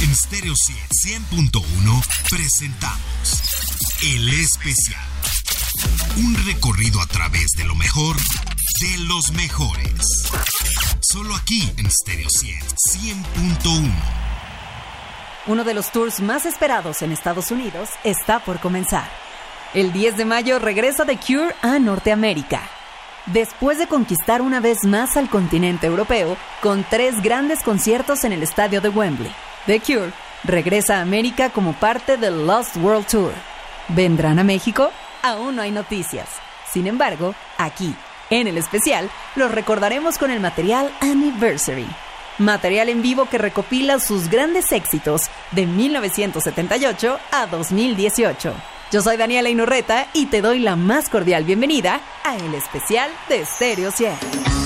En Stereo 100.1 presentamos El Especial. Un recorrido a través de lo mejor de los mejores. Solo aquí en Stereo 100.1. Uno de los tours más esperados en Estados Unidos está por comenzar. El 10 de mayo regresa The Cure a Norteamérica. Después de conquistar una vez más al continente europeo con tres grandes conciertos en el estadio de Wembley, The Cure regresa a América como parte del Lost World Tour. ¿Vendrán a México? Aún no hay noticias. Sin embargo, aquí, en el especial, los recordaremos con el material Anniversary. Material en vivo que recopila sus grandes éxitos de 1978 a 2018. Yo soy Daniela Inurreta y te doy la más cordial bienvenida a el especial de Stereo 100.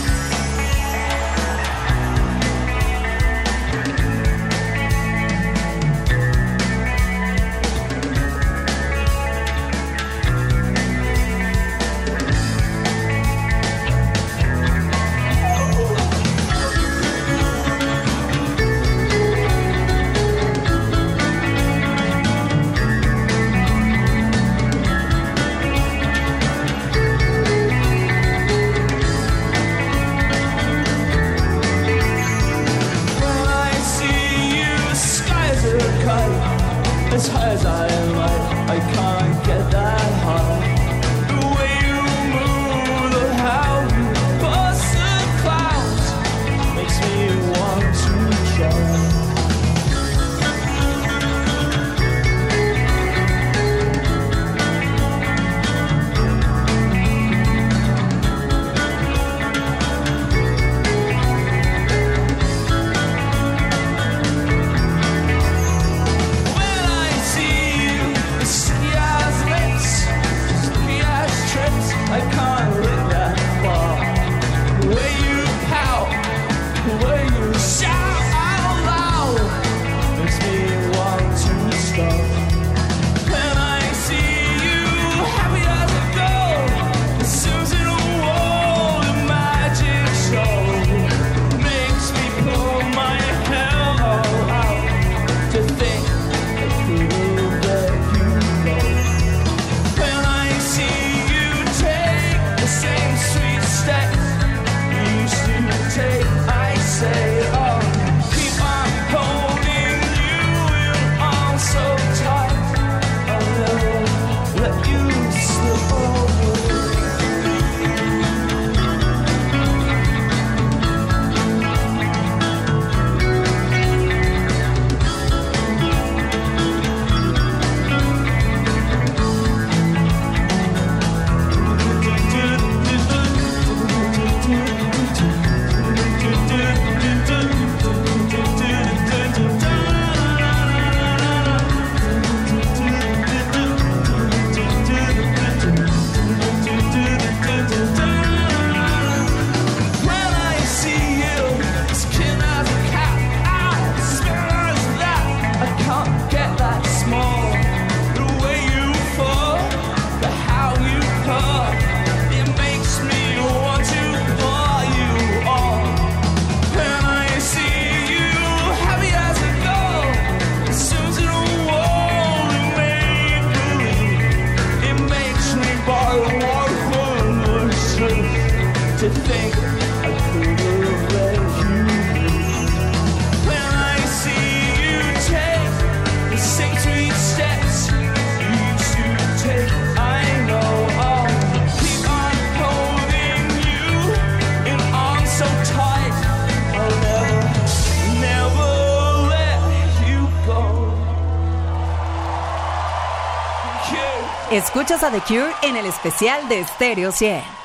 The Cure en el especial de Stereo 100.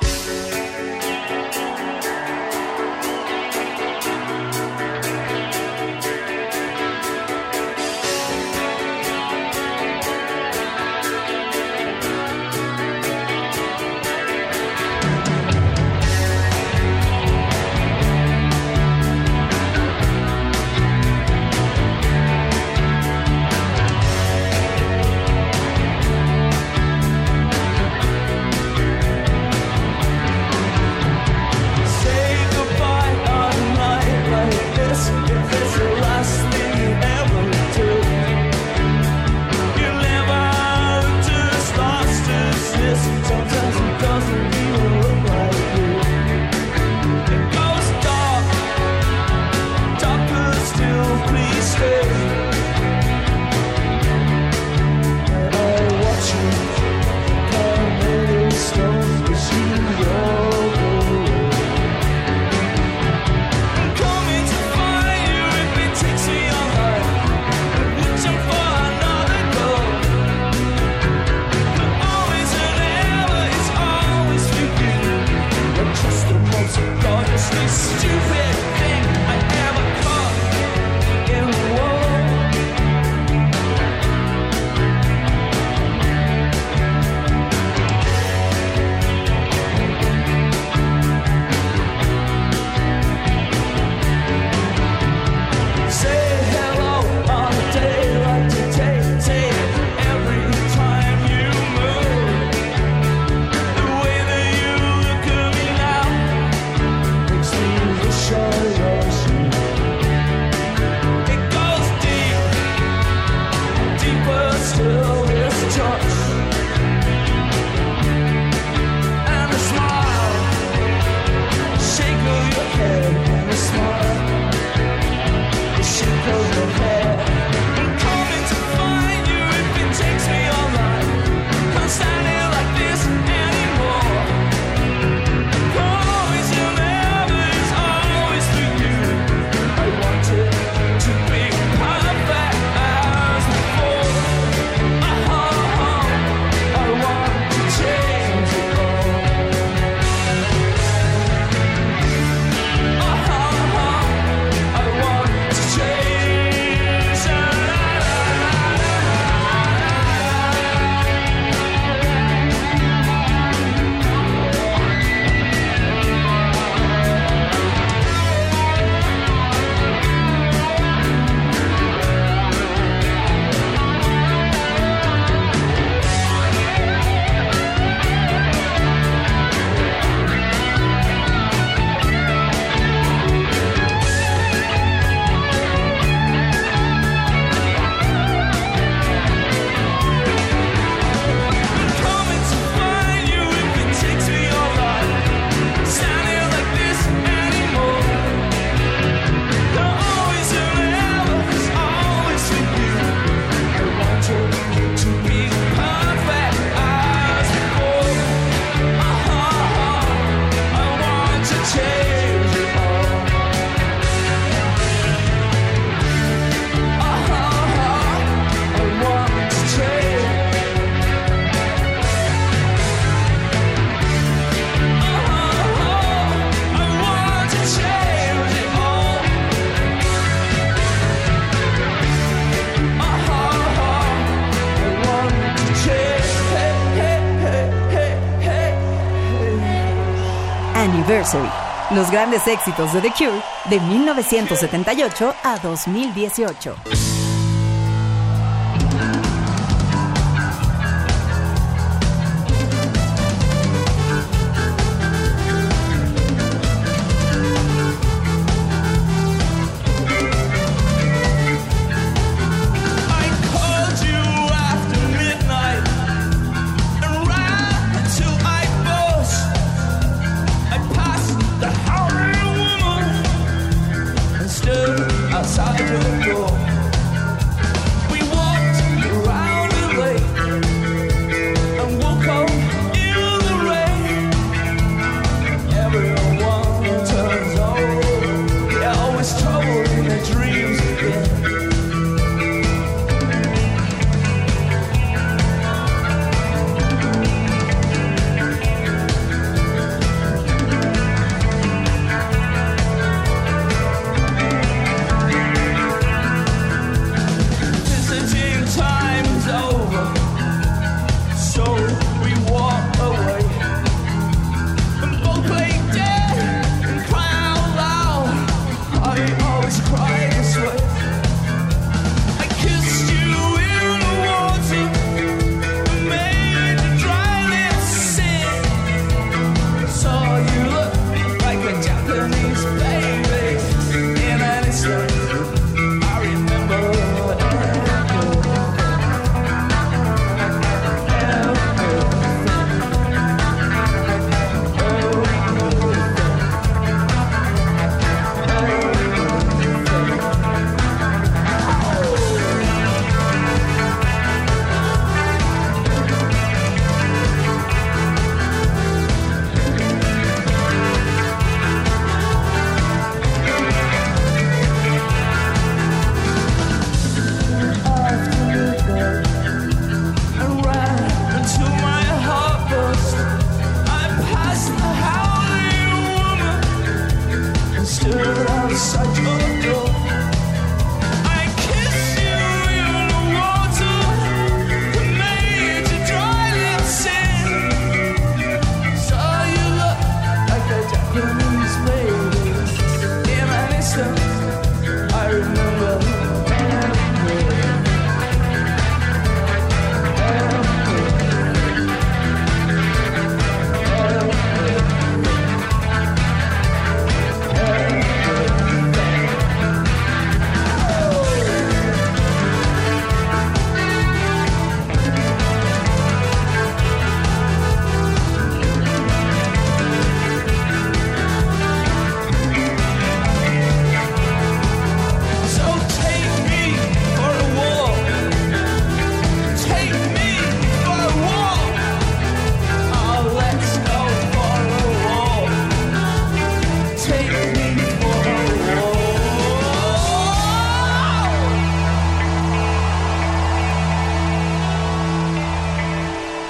Anniversary. Los grandes éxitos de The Cure de 1978 a 2018.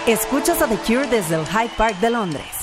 Escuchas a The Cure desde el Hyde Park de Londres.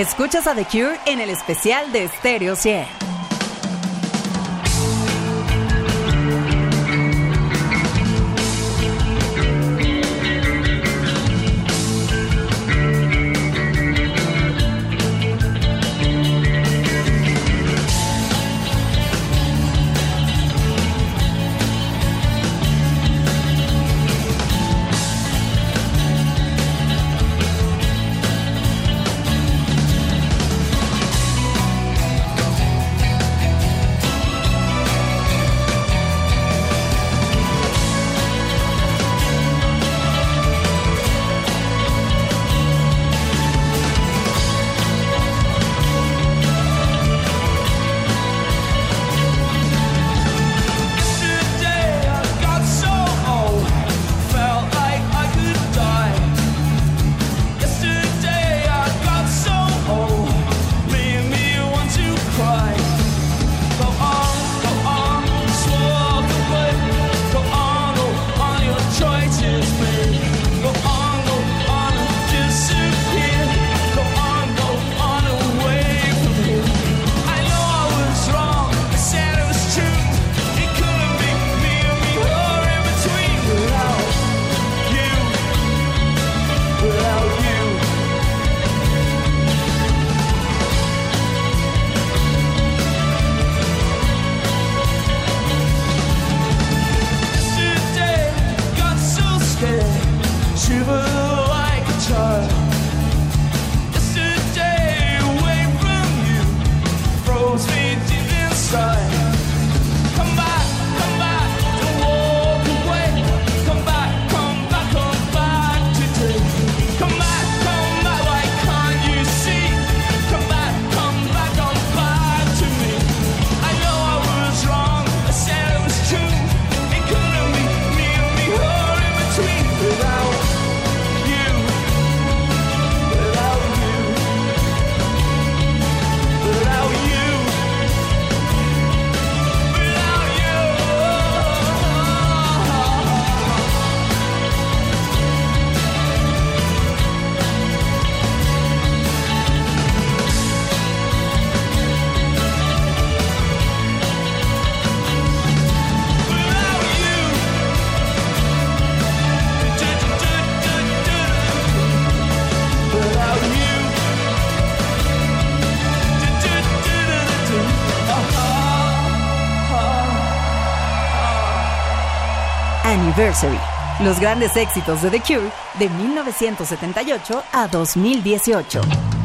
Escuchas a The Cure en el especial de Stereo 100. Los grandes éxitos de The Cure de 1978 a 2018.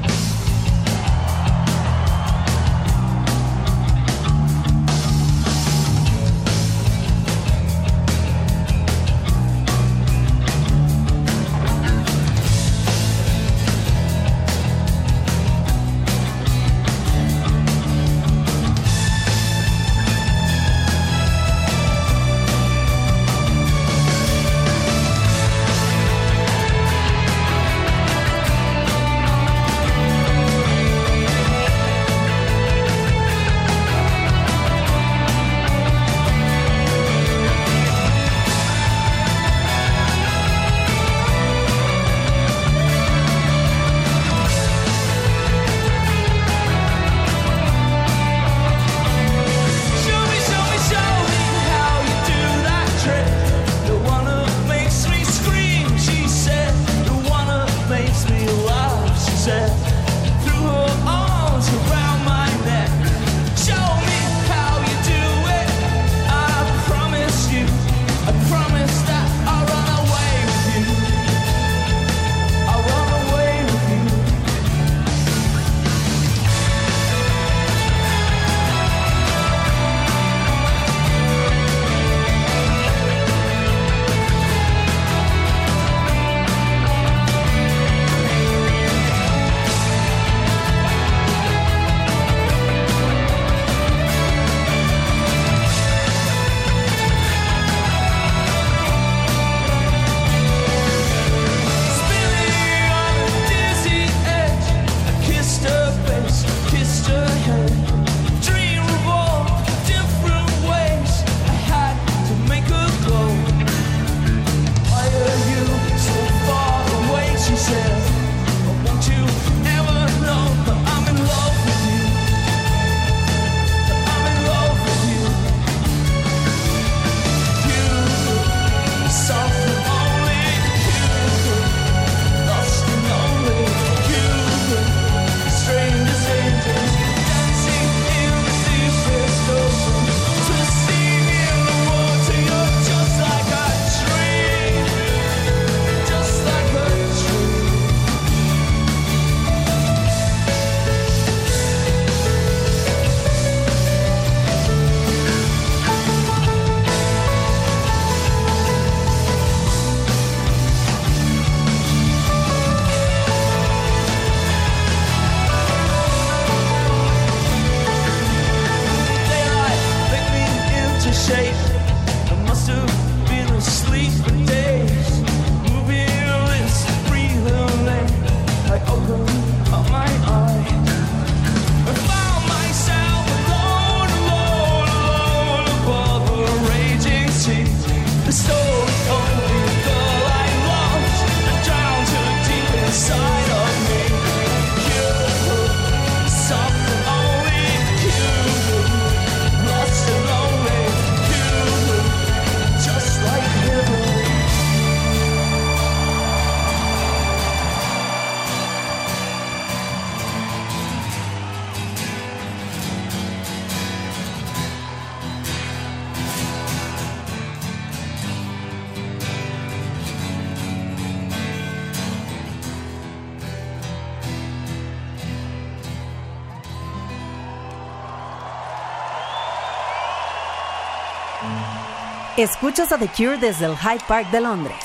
Escuchas a The Cure desde el Hyde Park de Londres.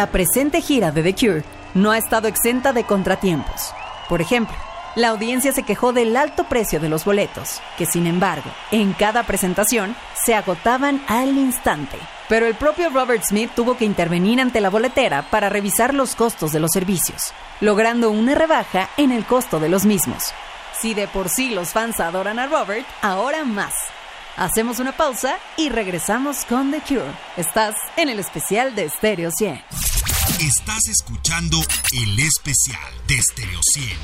La presente gira de The Cure no ha estado exenta de contratiempos. Por ejemplo, la audiencia se quejó del alto precio de los boletos, que sin embargo, en cada presentación se agotaban al instante. Pero el propio Robert Smith tuvo que intervenir ante la boletera para revisar los costos de los servicios, logrando una rebaja en el costo de los mismos. Si de por sí los fans adoran a Robert, ahora más. Hacemos una pausa y regresamos con The Cure. Estás en el especial de Stereo 100. Estás escuchando el especial de Stereo 100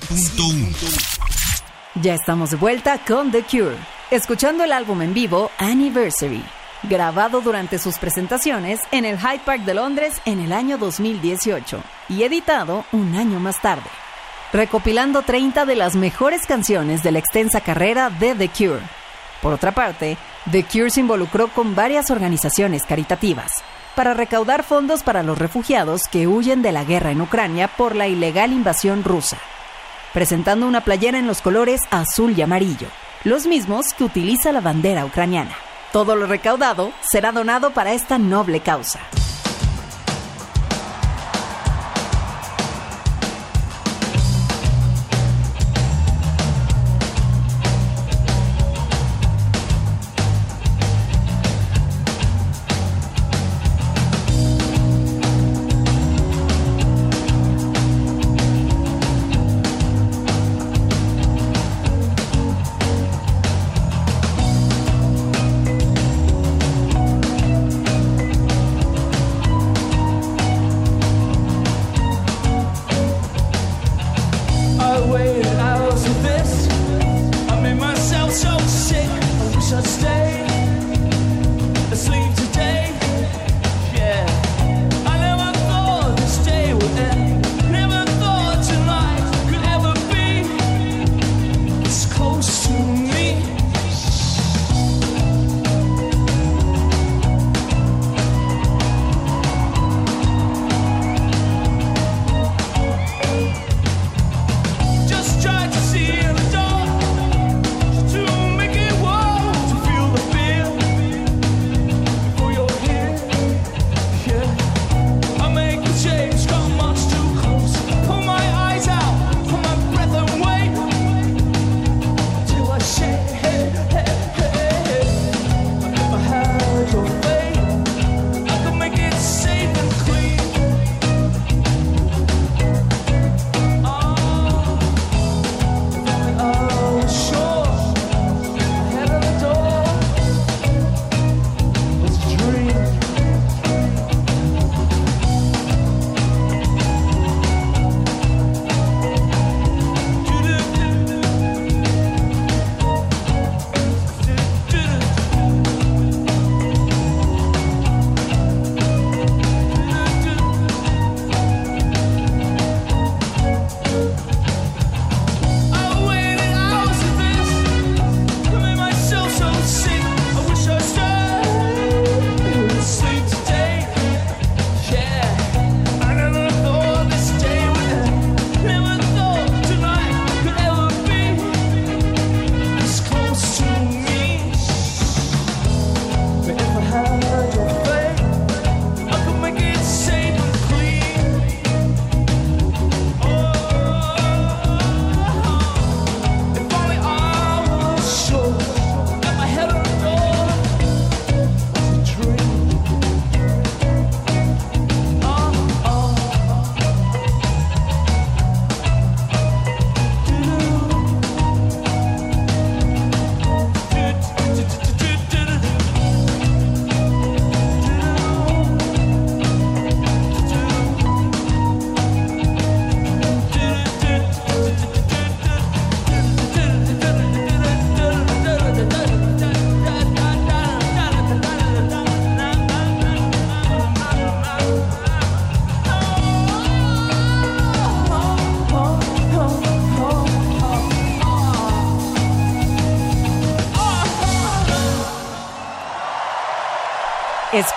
100.1. Ya estamos de vuelta con The Cure, escuchando el álbum en vivo Anniversary, grabado durante sus presentaciones en el Hyde Park de Londres en el año 2018 y editado un año más tarde, recopilando 30 de las mejores canciones de la extensa carrera de The Cure por otra parte, The Cure se involucró con varias organizaciones caritativas para recaudar fondos para los refugiados que huyen de la guerra en Ucrania por la ilegal invasión rusa, presentando una playera en los colores azul y amarillo, los mismos que utiliza la bandera ucraniana. Todo lo recaudado será donado para esta noble causa.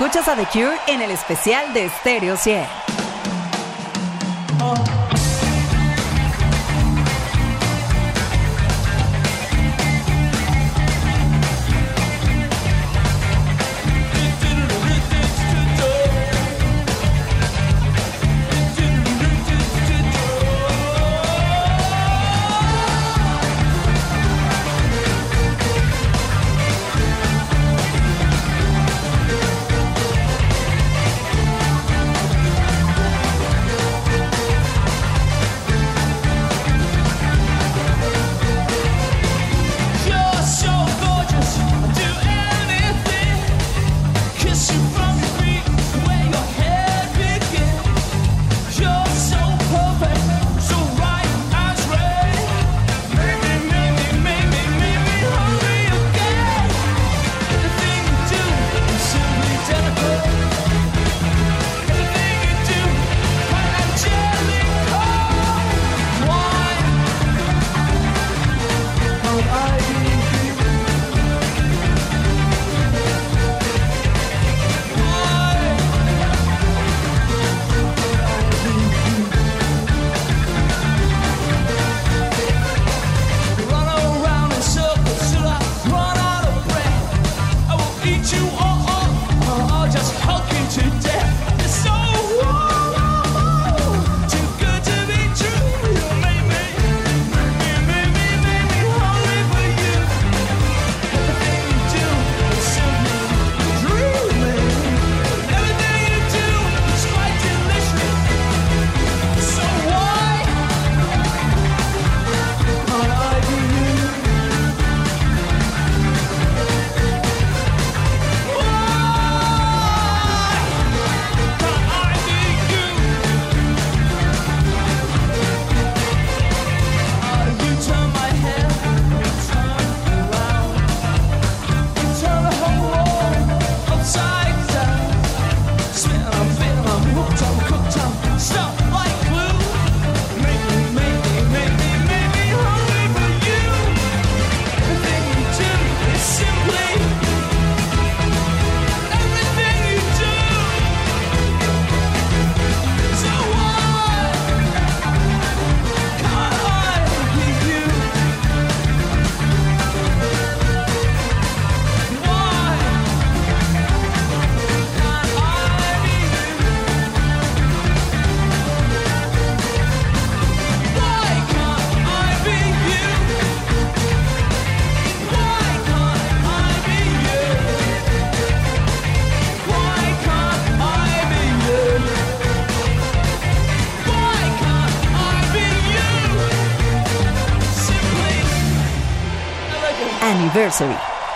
Escuchas a The Cure en el especial de Stereo 100.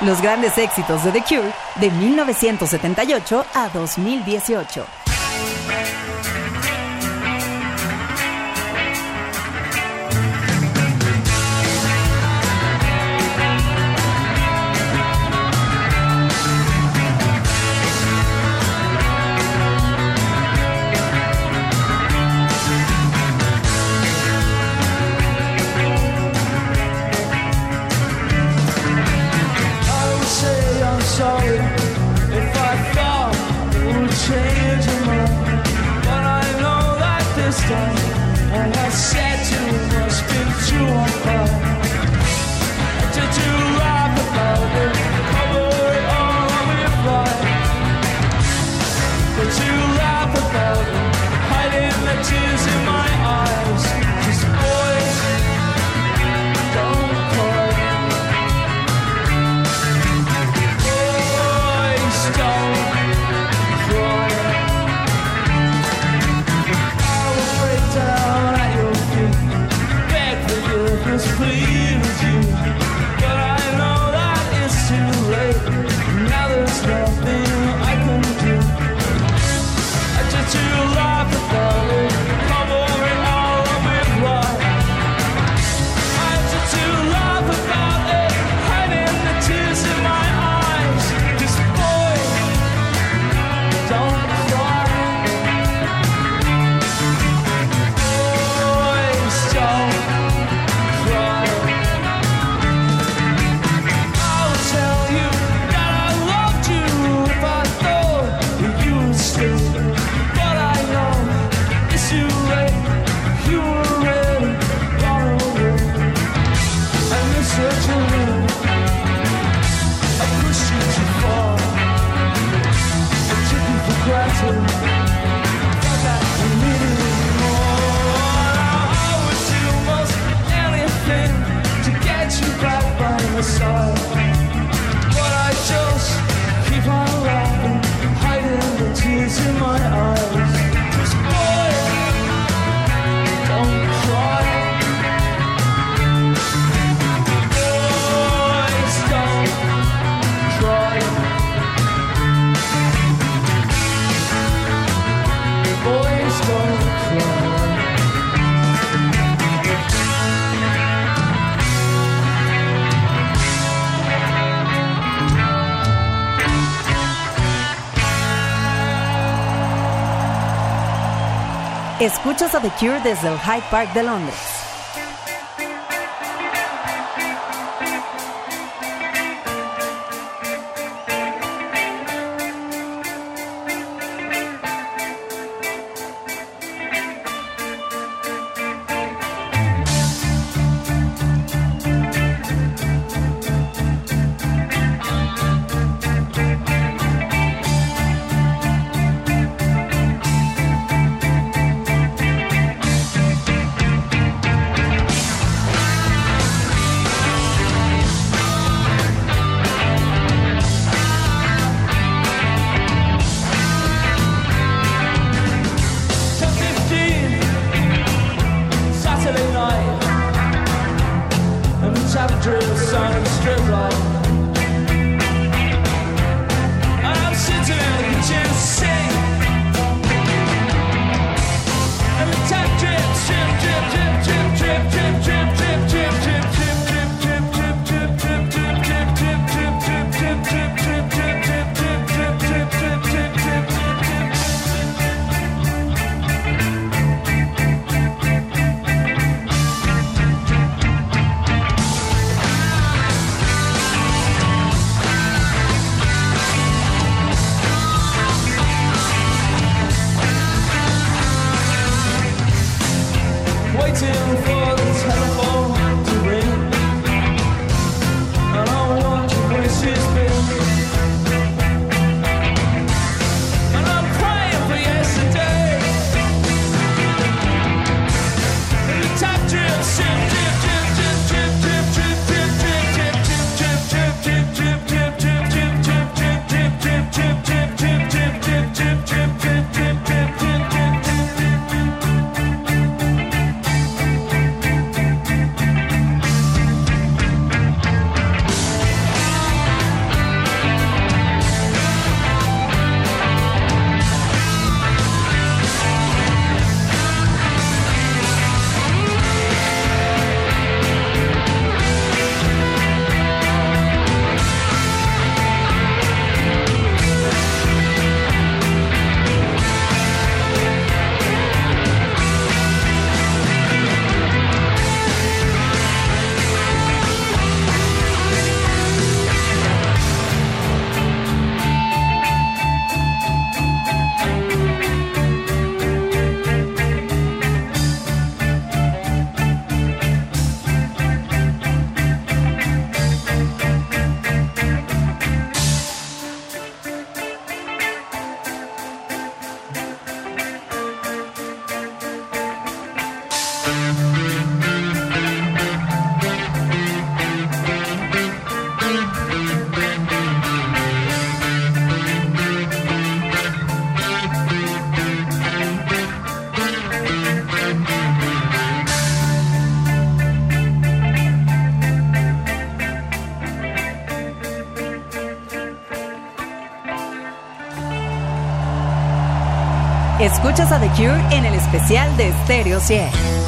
Los grandes éxitos de The Cure de 1978 a 2018. Escuchas a The Cure desde el Hyde Park de Londres. Escuchas a The Cure en el especial de Stereo 100.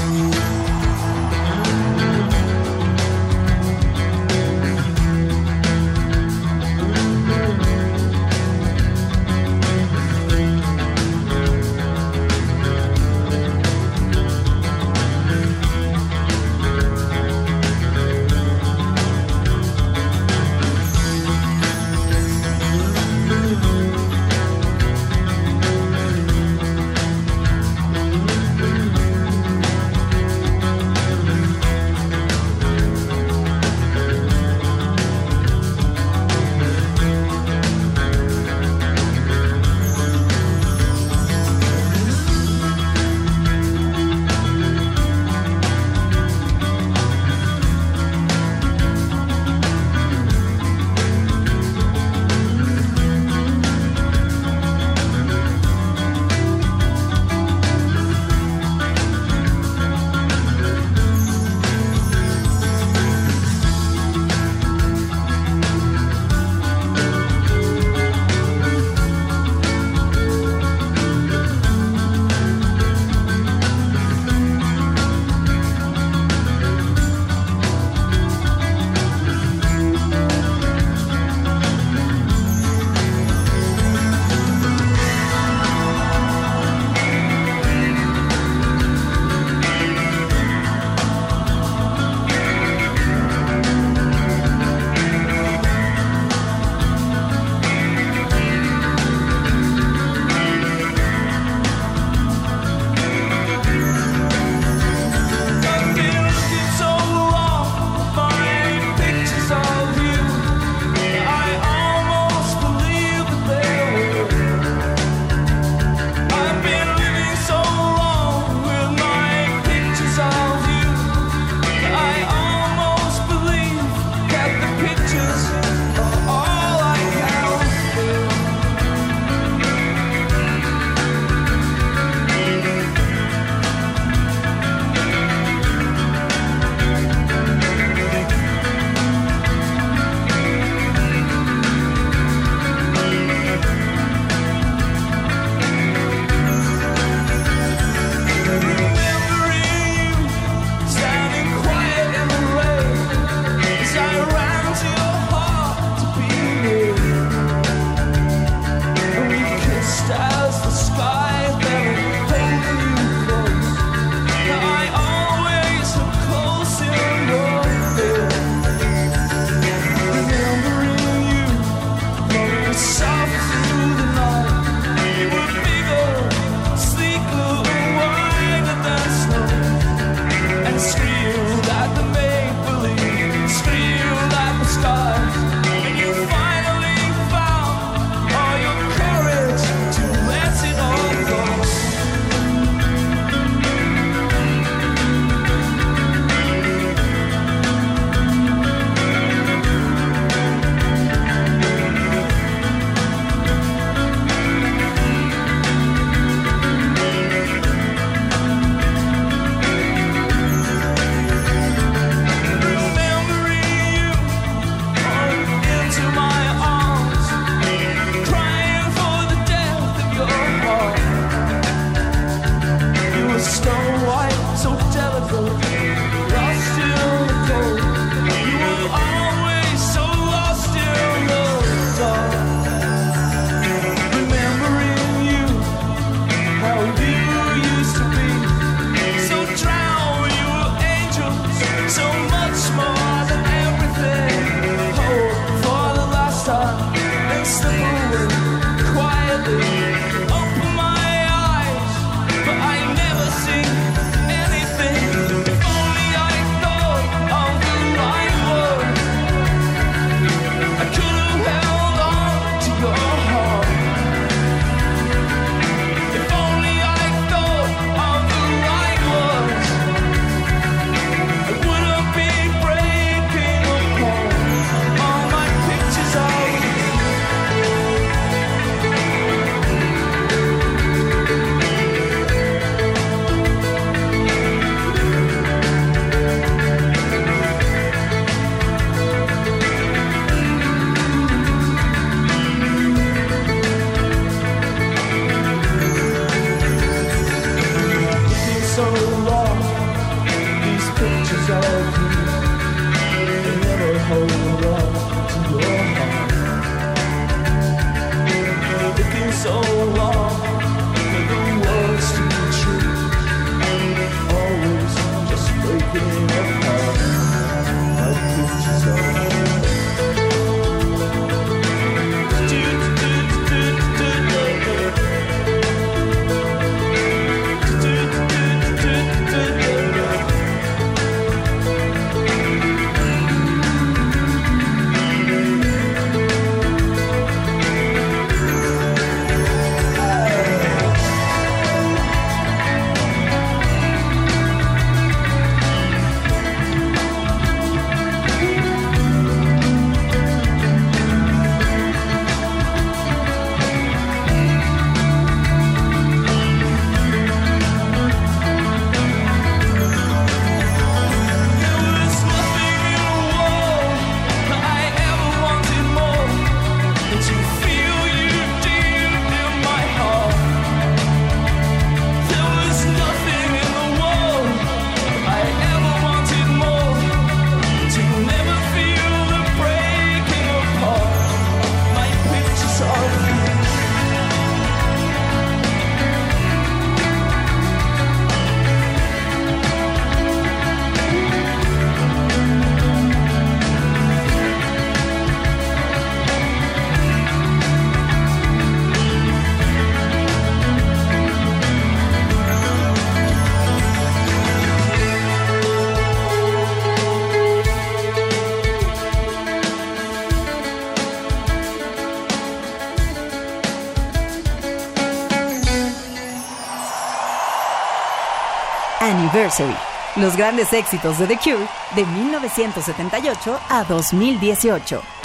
Los grandes éxitos de The Cure de 1978 a 2018.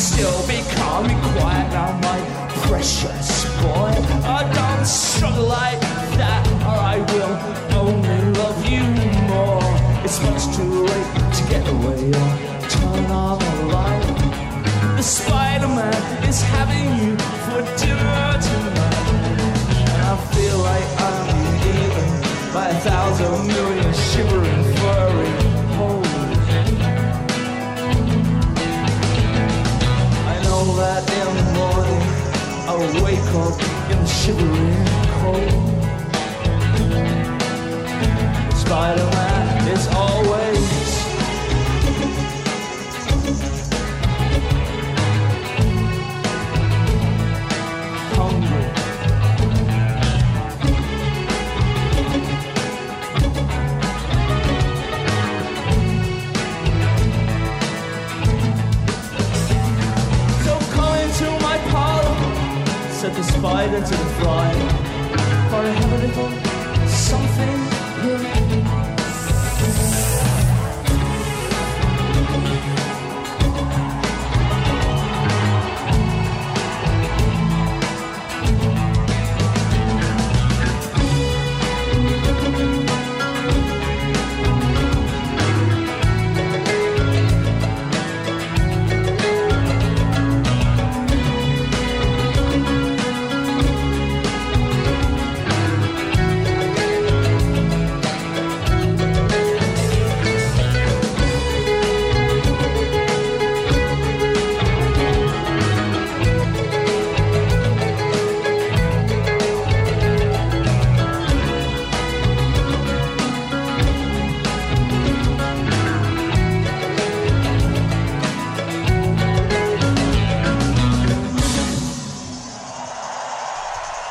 Still, be calm, be quiet now, my precious boy. I don't struggle like that, or I will only love you more. It's much too late to get away or turn on the light. The Spider-Man is having you for dinner tonight, and I feel like I'm eaten by a thousand million shivering Wake up in the shivering cold. Spider-Man the spider to the fly. For a little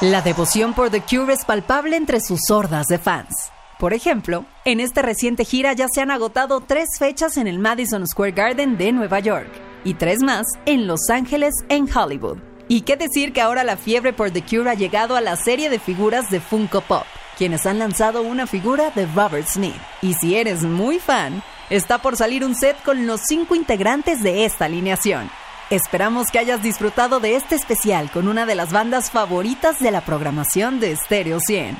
La devoción por The Cure es palpable entre sus hordas de fans. Por ejemplo, en esta reciente gira ya se han agotado tres fechas en el Madison Square Garden de Nueva York y tres más en Los Ángeles en Hollywood. Y qué decir que ahora la fiebre por The Cure ha llegado a la serie de figuras de Funko Pop, quienes han lanzado una figura de Robert Smith. Y si eres muy fan, está por salir un set con los cinco integrantes de esta alineación. Esperamos que hayas disfrutado de este especial con una de las bandas favoritas de la programación de Stereo 100.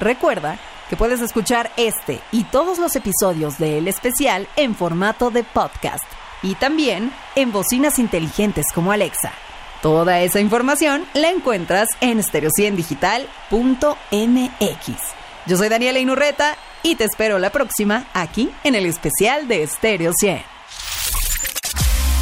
Recuerda que puedes escuchar este y todos los episodios de El Especial en formato de podcast y también en bocinas inteligentes como Alexa. Toda esa información la encuentras en stereo100digital.mx. Yo soy Daniela Inurreta y te espero la próxima aquí en el especial de Stereo 100.